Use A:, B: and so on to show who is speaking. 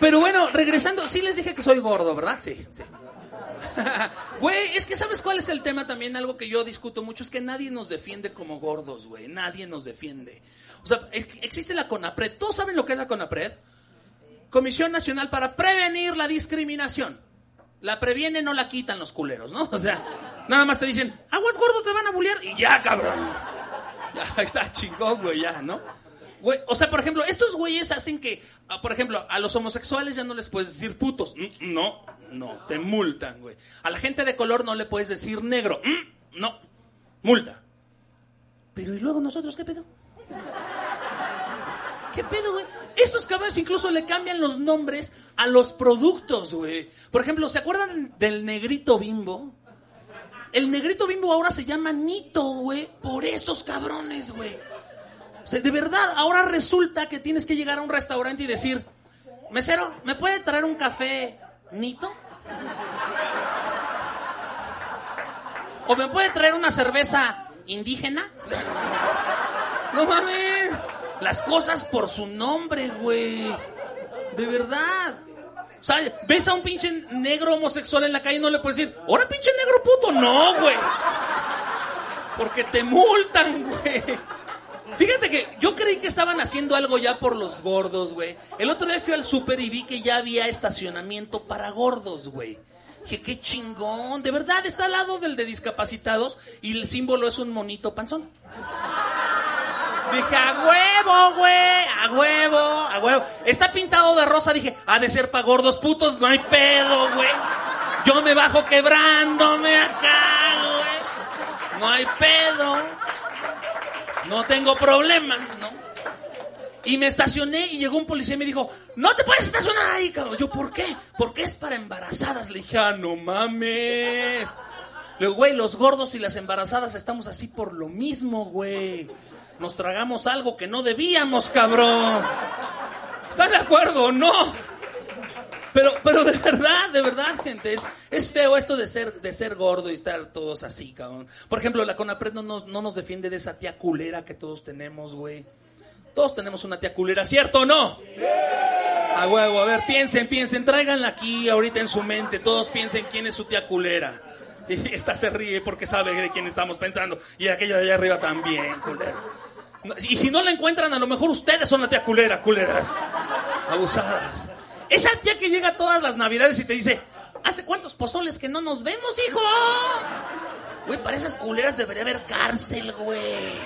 A: Pero bueno, regresando, sí les dije que soy gordo, ¿verdad? Sí, sí. Güey, es que ¿sabes cuál es el tema también? Algo que yo discuto mucho es que nadie nos defiende como gordos, güey. Nadie nos defiende. O sea, existe la CONAPRED. ¿Todos saben lo que es la CONAPRED? Comisión Nacional para Prevenir la Discriminación. La previene, no la quitan los culeros, ¿no? O sea, nada más te dicen, aguas gordo, te van a bullear y ya, cabrón. Ya está chingón, güey, ya, ¿no? O sea, por ejemplo, estos güeyes hacen que, ah, por ejemplo, a los homosexuales ya no les puedes decir putos. Mm, no, no, te multan, güey. A la gente de color no le puedes decir negro. Mm, no, multa. Pero ¿y luego nosotros qué pedo? ¿Qué pedo, güey? Estos cabrones incluso le cambian los nombres a los productos, güey. Por ejemplo, ¿se acuerdan del negrito bimbo? El negrito bimbo ahora se llama Nito, güey, por estos cabrones, güey de verdad, ahora resulta que tienes que llegar a un restaurante y decir, mesero, ¿me puede traer un café Nito? ¿O me puede traer una cerveza indígena? No mames. Las cosas por su nombre, güey. De verdad. O sea, ves a un pinche negro homosexual en la calle y no le puedes decir, ¡Ahora pinche negro puto! No, güey. Porque te multan, güey. Fíjate que yo creí que estaban haciendo algo ya por los gordos, güey. El otro día fui al súper y vi que ya había estacionamiento para gordos, güey. Dije, qué chingón. De verdad, está al lado del de discapacitados y el símbolo es un monito panzón. Dije, a huevo, güey, a huevo, a huevo. Está pintado de rosa, dije, ha de ser para gordos putos, no hay pedo, güey. Yo me bajo quebrándome acá, güey. No hay pedo. No tengo problemas, ¿no? Y me estacioné y llegó un policía y me dijo, no te puedes estacionar ahí, cabrón. Yo, ¿por qué? Porque es para embarazadas. Le dije, ah, no mames. Le digo, güey, los gordos y las embarazadas estamos así por lo mismo, güey. Nos tragamos algo que no debíamos, cabrón. ¿Están de acuerdo o no? Pero, pero de verdad, de verdad, gente, es, es feo esto de ser, de ser gordo y estar todos así, cabrón. Por ejemplo, la CONAPRED no nos, no nos defiende de esa tía culera que todos tenemos, güey. Todos tenemos una tía culera, ¿cierto o no? A huevo, a ver, piensen, piensen, tráiganla aquí ahorita en su mente, todos piensen quién es su tía culera. Y esta se ríe porque sabe de quién estamos pensando. Y aquella de allá arriba también, culera. Y si no la encuentran, a lo mejor ustedes son la tía culera, culeras. Abusadas. Esa tía que llega todas las navidades y te dice, ¿hace cuántos pozoles que no nos vemos, hijo? Güey, para esas culeras debería haber cárcel, güey.